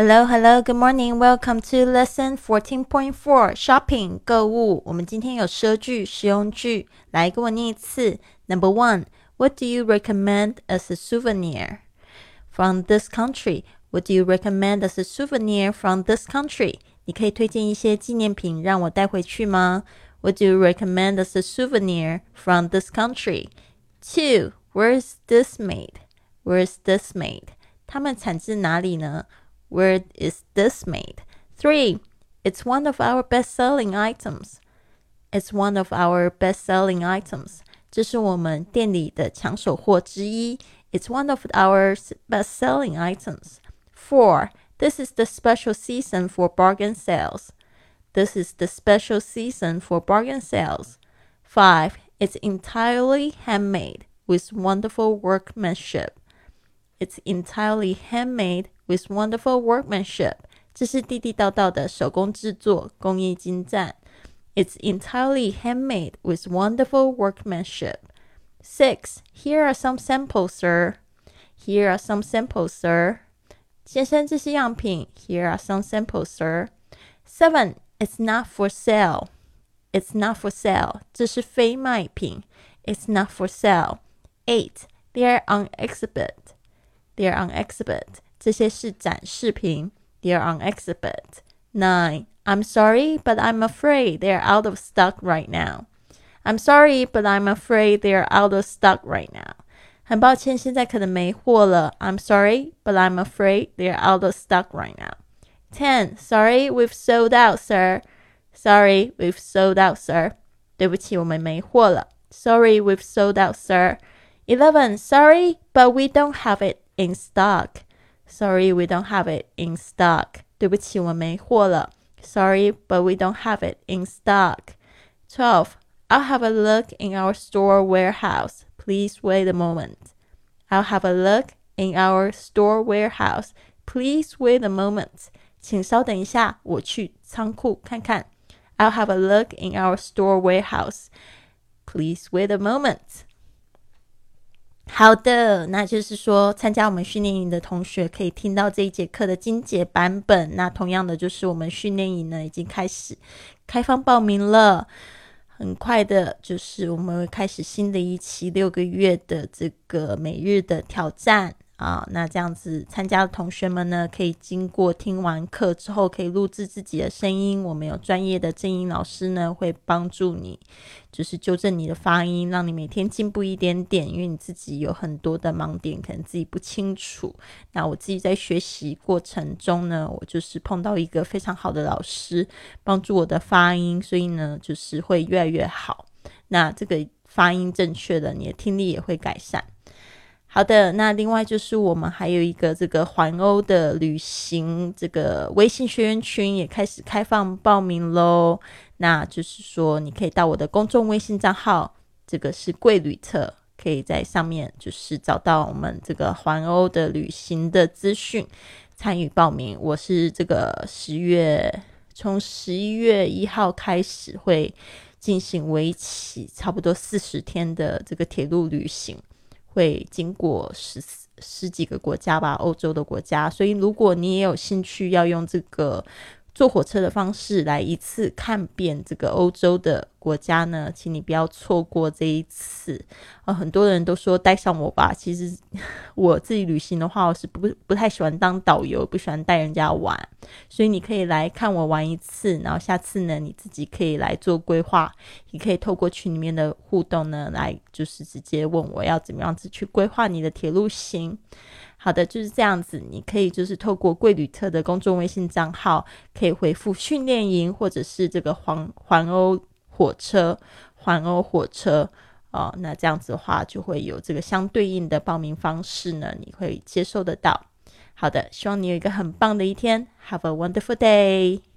Hello, hello, good morning. Welcome to lesson fourteen point four. Shopping 购物。我们今天有奢句、实用句，来跟我念一次。Number one, What do you recommend as a souvenir from this country? What do you recommend as a souvenir from this country? 你可以推荐一些纪念品让我带回去吗？What do you recommend as a souvenir from this country? Two, Where is this made? Where is this made? 它们产自哪里呢 ？where is this made? 3. It's one of our best selling items. It's one of our best selling items. 这是我们店里的抢手货之一。It's one of our best selling items. 4. This is the special season for bargain sales. This is the special season for bargain sales. 5. It's entirely handmade with wonderful workmanship. It's entirely handmade with wonderful workmanship，这是地地道道的手工制作，工艺精湛。It's entirely handmade with wonderful workmanship. Six. Here are some samples, sir. Here are some samples, sir. 先生，这是样品。Here are some samples, sir. Seven. It's not for sale. It's not for sale. 这是非卖品。It's not for sale. Eight. They're on exhibit. They're on exhibit. 这些是展示品，they're on exhibit. Nine. I'm sorry, but I'm afraid they're out of stock right now. I'm sorry, but I'm afraid they're out of stock right now. 很抱歉，现在可能没货了。I'm sorry, but I'm afraid they're out of stock right now. Ten. Sorry, we've sold out, sir. Sorry, we've sold out, sir. 对不起，我们没货了。Sorry, we've sold out, sir. Eleven. Sorry, but we don't have it in stock. Sorry, we don't have it in stock. 对不起，我没货了。Sorry, but we don't have it in stock. 12. I'll have a look in our store warehouse. Please wait a moment. I'll have a look in our store warehouse. Please wait a moment. 请稍等一下，我去仓库看看。I'll have a look in our store warehouse. Please wait a moment. 好的，那就是说，参加我们训练营的同学可以听到这一节课的精简版本。那同样的，就是我们训练营呢已经开始开放报名了，很快的，就是我们会开始新的一期六个月的这个每日的挑战。啊，那这样子参加的同学们呢，可以经过听完课之后，可以录制自己的声音。我们有专业的正音老师呢，会帮助你，就是纠正你的发音，让你每天进步一点点。因为你自己有很多的盲点，可能自己不清楚。那我自己在学习过程中呢，我就是碰到一个非常好的老师，帮助我的发音，所以呢，就是会越来越好。那这个发音正确的，你的听力也会改善。好的，那另外就是我们还有一个这个环欧的旅行，这个微信学员群也开始开放报名喽。那就是说，你可以到我的公众微信账号，这个是贵旅特，可以在上面就是找到我们这个环欧的旅行的资讯，参与报名。我是这个十月，从十一月一号开始会进行为期差不多四十天的这个铁路旅行。会经过十十几个国家吧，欧洲的国家。所以，如果你也有兴趣要用这个。坐火车的方式来一次看遍这个欧洲的国家呢，请你不要错过这一次啊！很多人都说带上我吧，其实我自己旅行的话，我是不不太喜欢当导游，不喜欢带人家玩，所以你可以来看我玩一次，然后下次呢，你自己可以来做规划，也可以透过群里面的互动呢，来就是直接问我要怎么样子去规划你的铁路行。好的，就是这样子。你可以就是透过贵旅特的公众微信账号，可以回复训练营，或者是这个环环欧火车，环欧火车哦。那这样子的话，就会有这个相对应的报名方式呢，你会接收得到。好的，希望你有一个很棒的一天。Have a wonderful day.